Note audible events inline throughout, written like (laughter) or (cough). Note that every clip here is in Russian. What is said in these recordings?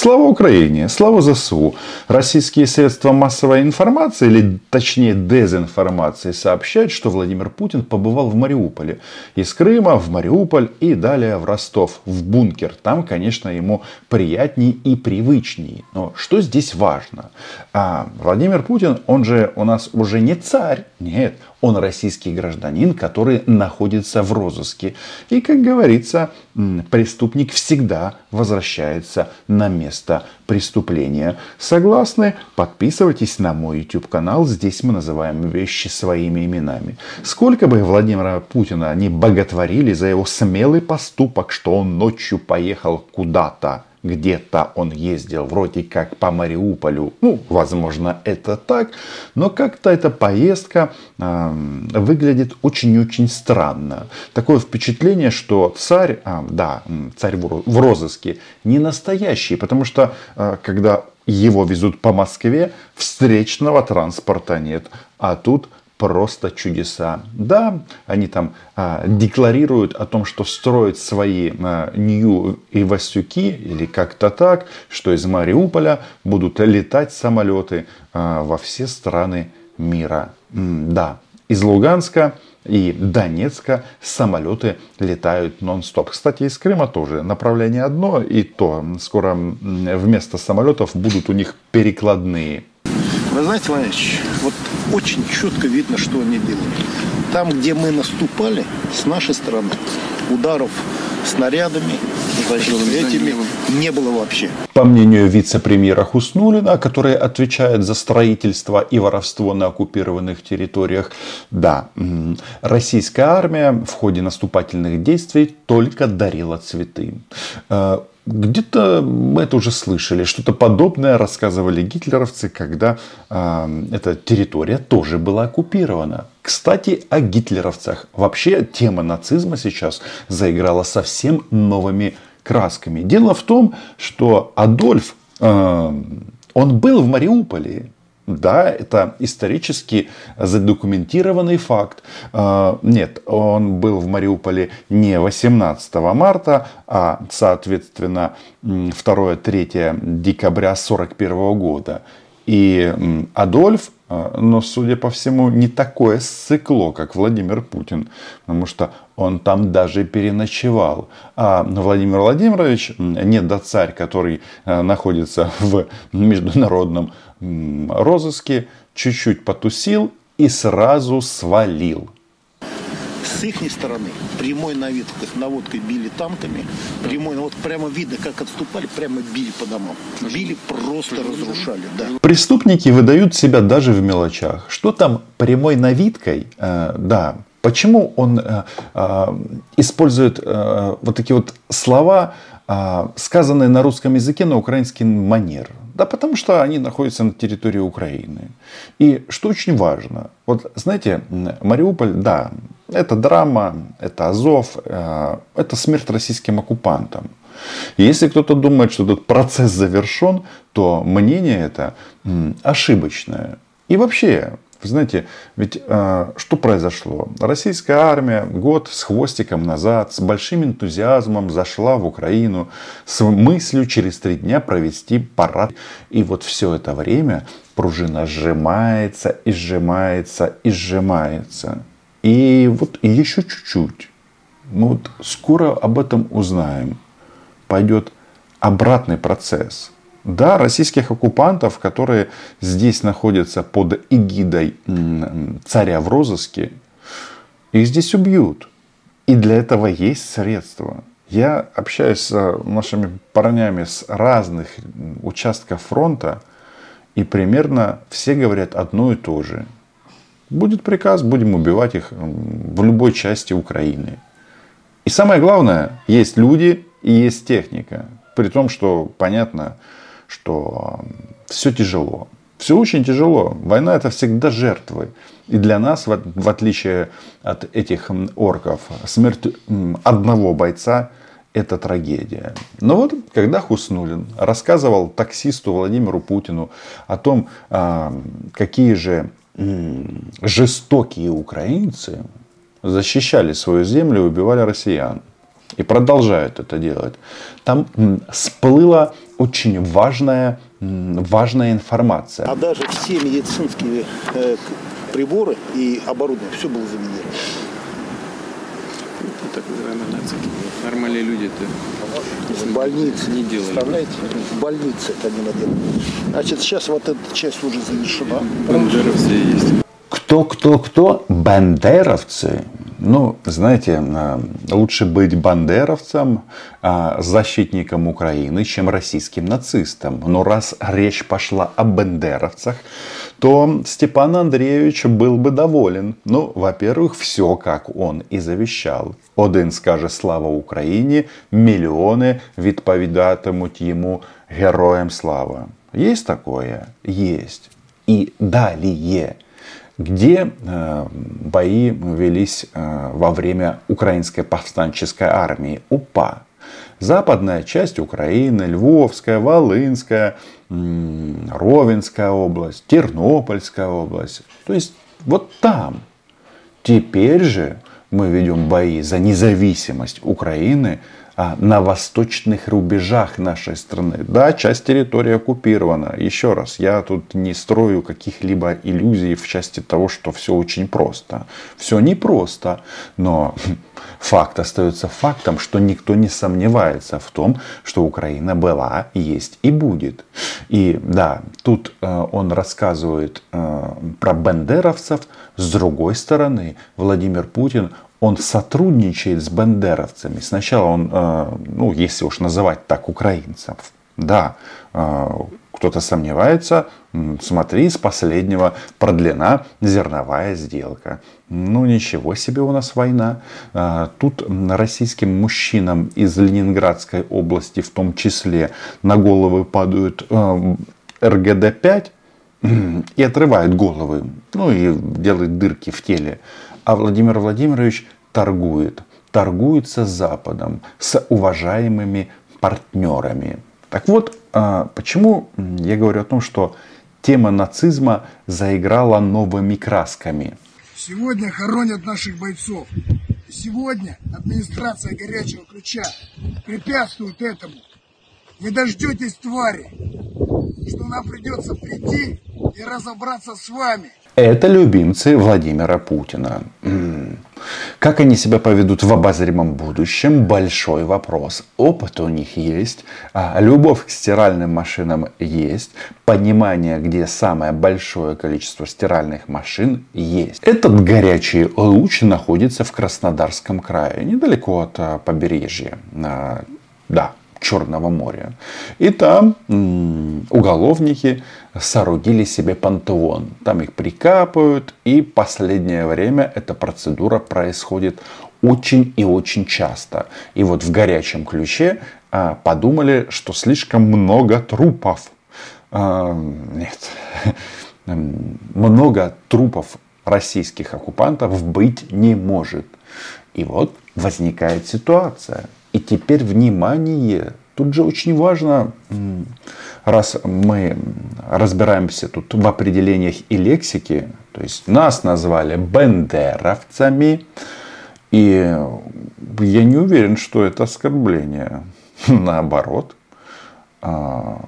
Слава Украине, слава ЗСУ. Российские средства массовой информации, или точнее дезинформации, сообщают, что Владимир Путин побывал в Мариуполе. Из Крыма в Мариуполь и далее в Ростов, в бункер. Там, конечно, ему приятнее и привычнее. Но что здесь важно? А Владимир Путин, он же у нас уже не царь. Нет, он российский гражданин, который находится в розыске. И, как говорится, преступник всегда возвращается на место преступления. Согласны? Подписывайтесь на мой YouTube канал. Здесь мы называем вещи своими именами. Сколько бы Владимира Путина не боготворили за его смелый поступок, что он ночью поехал куда-то где-то он ездил вроде как по Мариуполю. Ну, возможно, это так, но как-то эта поездка э, выглядит очень-очень странно. Такое впечатление, что царь, э, да, царь в розыске, не настоящий, потому что э, когда его везут по Москве, встречного транспорта нет, а тут просто чудеса. Да, они там а, декларируют о том, что строят свои а, Нью и Васюки, или как-то так, что из Мариуполя будут летать самолеты а, во все страны мира. Да, из Луганска и Донецка самолеты летают нон-стоп. Кстати, из Крыма тоже направление одно, и то скоро вместо самолетов будут у них перекладные вы знаете, Владимирович, вот очень четко видно, что они делают. Там, где мы наступали, с нашей стороны, ударов снарядами, этими не было вообще. По мнению вице-премьера Хуснулина, который отвечает за строительство и воровство на оккупированных территориях, да, российская армия в ходе наступательных действий только дарила цветы. Где-то мы это уже слышали. Что-то подобное рассказывали гитлеровцы, когда э, эта территория тоже была оккупирована. Кстати, о гитлеровцах. Вообще тема нацизма сейчас заиграла совсем новыми красками. Дело в том, что Адольф, э, он был в Мариуполе. Да, это исторически задокументированный факт. А, нет, он был в Мариуполе не 18 марта, а, соответственно, 2-3 декабря 1941 года. И Адольф, а, но, судя по всему, не такое сыкло, как Владимир Путин, потому что он там даже переночевал. А Владимир Владимирович, не до царь, который а, находится в (laughs) международном розыске, чуть-чуть потусил и сразу свалил. С их стороны прямой наводкой, наводкой били танками, прямой, ну вот прямо видно, как отступали, прямо били по домам. Били, просто разрушали. Да. Преступники выдают себя даже в мелочах. Что там прямой навидкой? Э, да, Почему он э, э, использует э, вот такие вот слова, э, сказанные на русском языке на украинский манер? Да потому что они находятся на территории Украины. И что очень важно, вот знаете, Мариуполь, да, это драма, это Азов, э, это смерть российским оккупантам. И если кто-то думает, что этот процесс завершен, то мнение это ошибочное. И вообще, вы знаете, ведь э, что произошло? Российская армия год с хвостиком назад, с большим энтузиазмом зашла в Украину с мыслью через три дня провести парад. И вот все это время пружина сжимается и сжимается и сжимается. И вот еще чуть-чуть. Мы вот скоро об этом узнаем. Пойдет обратный процесс – да, российских оккупантов, которые здесь находятся под эгидой царя в розыске, их здесь убьют. И для этого есть средства. Я общаюсь с нашими парнями с разных участков фронта, и примерно все говорят одно и то же. Будет приказ, будем убивать их в любой части Украины. И самое главное, есть люди и есть техника. При том, что понятно, что все тяжело. Все очень тяжело. Война это всегда жертвы. И для нас, в отличие от этих орков, смерть одного бойца это трагедия. Но вот когда Хуснулин рассказывал таксисту Владимиру Путину о том, а, какие же жестокие украинцы защищали свою землю и убивали россиян. И продолжают это делать. Там всплыла очень важная, важная информация. А даже все медицинские э, приборы и оборудование, все было заменено. Это так называемые нацики. Нормальные люди-то в больнице. Не делали. Представляете? В больнице это не наделали. Значит, сейчас вот эта часть уже завершена. Бандеровцы есть. Кто, кто, кто? Бандеровцы. Ну, знаете, а, лучше быть бандеровцем, а, защитником Украины, чем российским нацистом. Но раз речь пошла о бандеровцах, то Степан Андреевич был бы доволен. Ну, во-первых, все, как он и завещал. Один скаже слава Україні, мільйони відповідатимуть йому героям слава. Есть такое? Есть. И далее где э, бои велись э, во время Украинской повстанческой армии УПА. Западная часть Украины, Львовская, Волынская, Ровенская область, Тернопольская область. То есть вот там. Теперь же мы ведем бои за независимость Украины на восточных рубежах нашей страны. Да, часть территории оккупирована. Еще раз, я тут не строю каких-либо иллюзий в части того, что все очень просто. Все непросто, но (laughs) факт остается фактом, что никто не сомневается в том, что Украина была, есть и будет. И да, тут э, он рассказывает э, про бендеровцев. С другой стороны, Владимир Путин, он сотрудничает с бандеровцами. Сначала он, э, ну, если уж называть так украинцев, да, э, кто-то сомневается, смотри, с последнего продлена зерновая сделка. Ну ничего себе у нас война. Э, тут российским мужчинам из Ленинградской области в том числе на головы падают РГД-5 и отрывают головы, ну и делают дырки в теле а Владимир Владимирович торгует. Торгуется с Западом, с уважаемыми партнерами. Так вот, а, почему я говорю о том, что тема нацизма заиграла новыми красками? Сегодня хоронят наших бойцов. Сегодня администрация горячего ключа препятствует этому. Вы дождетесь твари, что нам придется прийти и разобраться с вами. Это любимцы Владимира Путина. Как они себя поведут в обозримом будущем? Большой вопрос. Опыт у них есть, а любовь к стиральным машинам есть, понимание, где самое большое количество стиральных машин есть. Этот горячий луч находится в Краснодарском крае, недалеко от а, побережья. А, да, Черного моря. И там уголовники соорудили себе пантеон. Там их прикапывают. И последнее время эта процедура происходит очень и очень часто. И вот в горячем ключе а, подумали, что слишком много трупов. А, нет. Много трупов российских оккупантов быть не может. И вот возникает ситуация – и теперь внимание. Тут же очень важно, раз мы разбираемся тут в определениях и лексике, то есть нас назвали бендеровцами, и я не уверен, что это оскорбление. (laughs) Наоборот, а,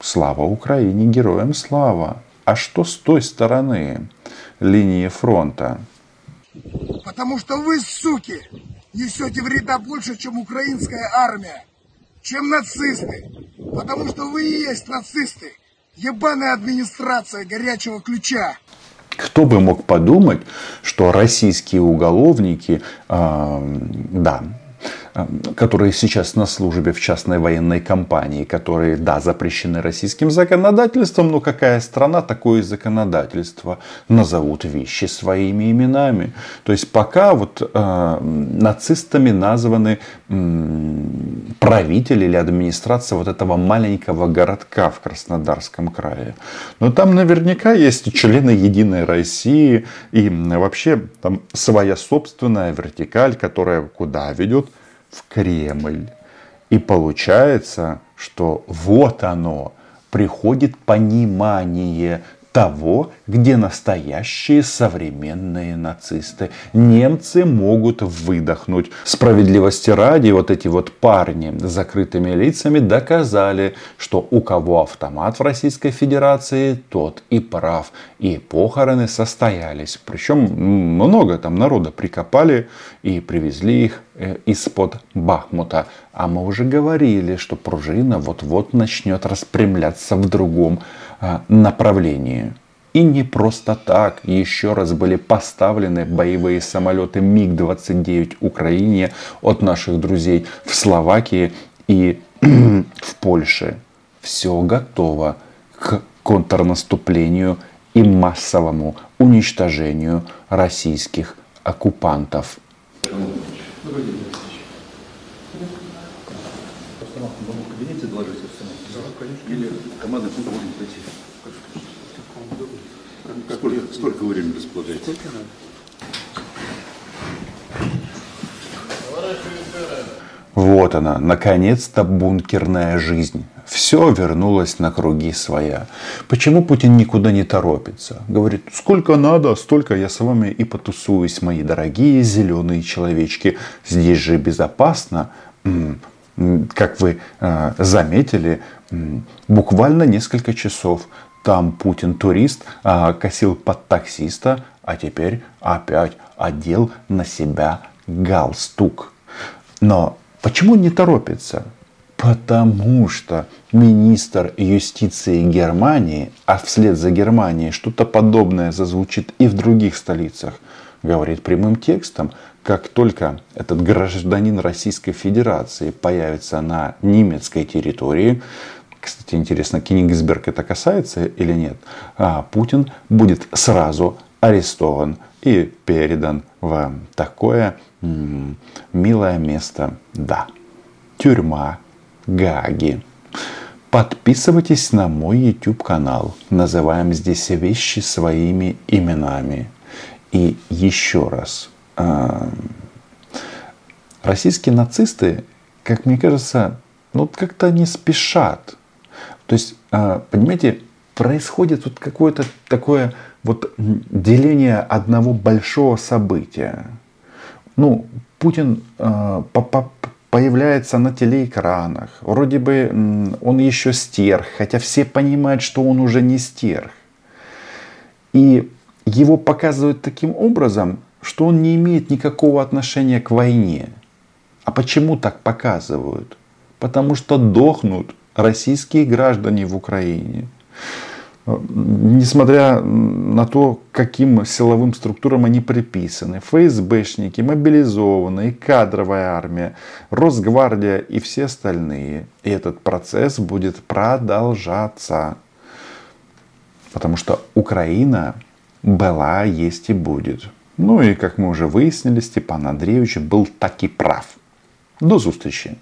слава Украине, героям слава. А что с той стороны линии фронта? Потому что вы, суки, несете вреда больше, чем украинская армия, чем нацисты. Потому что вы и есть нацисты. Ебаная администрация горячего ключа. Кто бы мог подумать, что российские уголовники, э, да, которые сейчас на службе в частной военной компании, которые, да, запрещены российским законодательством, но какая страна, такое законодательство. Назовут вещи своими именами. То есть пока вот э, нацистами названы э, правители или администрация вот этого маленького городка в Краснодарском крае. Но там наверняка есть члены Единой России и вообще там своя собственная вертикаль, которая куда ведет? В Кремль. И получается, что вот оно, приходит понимание того, где настоящие современные нацисты. Немцы могут выдохнуть. Справедливости ради, вот эти вот парни с закрытыми лицами доказали, что у кого автомат в Российской Федерации, тот и прав. И похороны состоялись. Причем много там народа прикопали и привезли их э, из-под Бахмута. А мы уже говорили, что пружина вот-вот начнет распрямляться в другом направлении. И не просто так еще раз были поставлены боевые самолеты МиГ-29 Украине от наших друзей в Словакии и (clears throat) в Польше. Все готово к контрнаступлению и массовому уничтожению российских оккупантов. Команда куда можем пройти? Сколько, сколько времени располагаете? Вот она, наконец-то бункерная жизнь. Все вернулось на круги своя. Почему Путин никуда не торопится? Говорит, сколько надо, столько я с вами и потусуюсь, мои дорогие зеленые человечки. Здесь же безопасно. Как вы э, заметили, буквально несколько часов там Путин турист а, косил под таксиста, а теперь опять одел на себя галстук. Но почему не торопится? Потому что министр юстиции Германии, а вслед за Германией что-то подобное зазвучит и в других столицах, говорит прямым текстом, как только этот гражданин Российской Федерации появится на немецкой территории, кстати, интересно, Кенигсберг это касается или нет, а Путин будет сразу арестован и передан в такое м- милое место. Да, тюрьма Гаги. Подписывайтесь на мой YouTube канал. Называем здесь вещи своими именами. И еще раз. Э- российские нацисты, как мне кажется, ну как-то не спешат то есть, а, понимаете, происходит вот какое-то такое вот деление одного большого события. Ну, Путин э, появляется на телеэкранах. Вроде бы он еще стерх, хотя все понимают, что он уже не стерх. И его показывают таким образом, что он не имеет никакого отношения к войне. А почему так показывают? Потому что дохнут российские граждане в Украине. Несмотря на то, каким силовым структурам они приписаны. ФСБшники, мобилизованные, кадровая армия, Росгвардия и все остальные. И этот процесс будет продолжаться. Потому что Украина была, есть и будет. Ну и, как мы уже выяснили, Степан Андреевич был таки прав. До встречи.